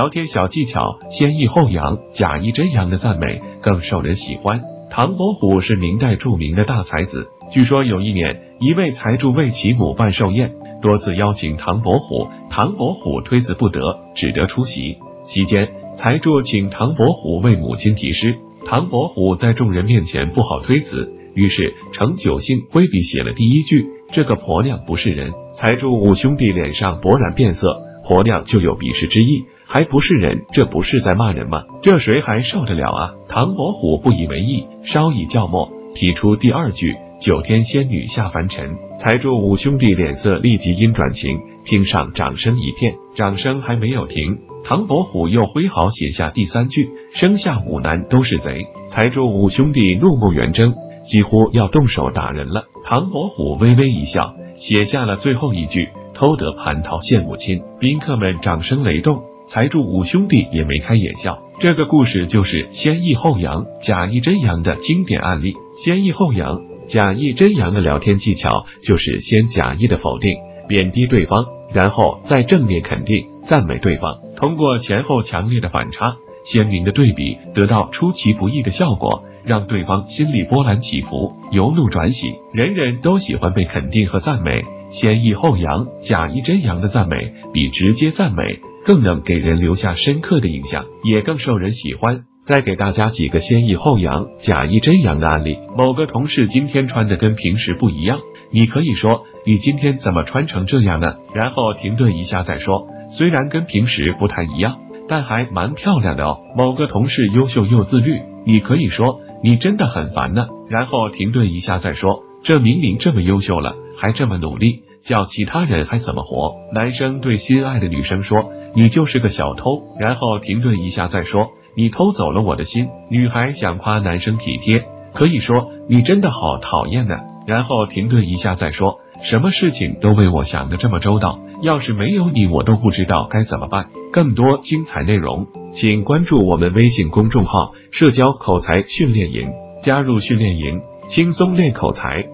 聊天小技巧，先抑后扬，假意真扬的赞美更受人喜欢。唐伯虎是明代著名的大才子，据说有一年，一位财主为其母办寿宴，多次邀请唐伯虎，唐伯虎推辞不得，只得出席。席间，财主请唐伯虎为母亲题诗，唐伯虎在众人面前不好推辞，于是乘酒兴挥笔写了第一句：“这个婆娘不是人。”财主五兄弟脸上勃然变色，婆娘就有鄙视之意。还不是人，这不是在骂人吗？这谁还受得了啊？唐伯虎不以为意，稍一叫默，提出第二句：“九天仙女下凡尘。”财主五兄弟脸色立即阴转晴，听上掌声一片。掌声还没有停，唐伯虎又挥毫写下第三句：“生下五男都是贼。”财主五兄弟怒目圆睁，几乎要动手打人了。唐伯虎微微一笑，写下了最后一句：“偷得蟠桃献母亲。”宾客们掌声雷动。财主五兄弟也眉开眼笑，这个故事就是先抑后扬、假意真扬的经典案例。先抑后扬、假意真扬的聊天技巧，就是先假意的否定、贬低对方，然后再正面肯定、赞美对方。通过前后强烈的反差、鲜明的对比，得到出其不意的效果，让对方心里波澜起伏，由怒转喜。人人都喜欢被肯定和赞美，先抑后扬、假意真扬的赞美，比直接赞美。更能给人留下深刻的印象，也更受人喜欢。再给大家几个先抑后扬、假意真扬的案例。某个同事今天穿的跟平时不一样，你可以说：“你今天怎么穿成这样呢？”然后停顿一下再说：“虽然跟平时不太一样，但还蛮漂亮的哦。”某个同事优秀又自律，你可以说：“你真的很烦呢。”然后停顿一下再说：“这明明这么优秀了，还这么努力。”叫其他人还怎么活？男生对心爱的女生说：“你就是个小偷。”然后停顿一下再说：“你偷走了我的心。”女孩想夸男生体贴，可以说：“你真的好讨厌呢。”然后停顿一下再说：“什么事情都为我想的这么周到，要是没有你，我都不知道该怎么办。”更多精彩内容，请关注我们微信公众号“社交口才训练营”，加入训练营，轻松练口才。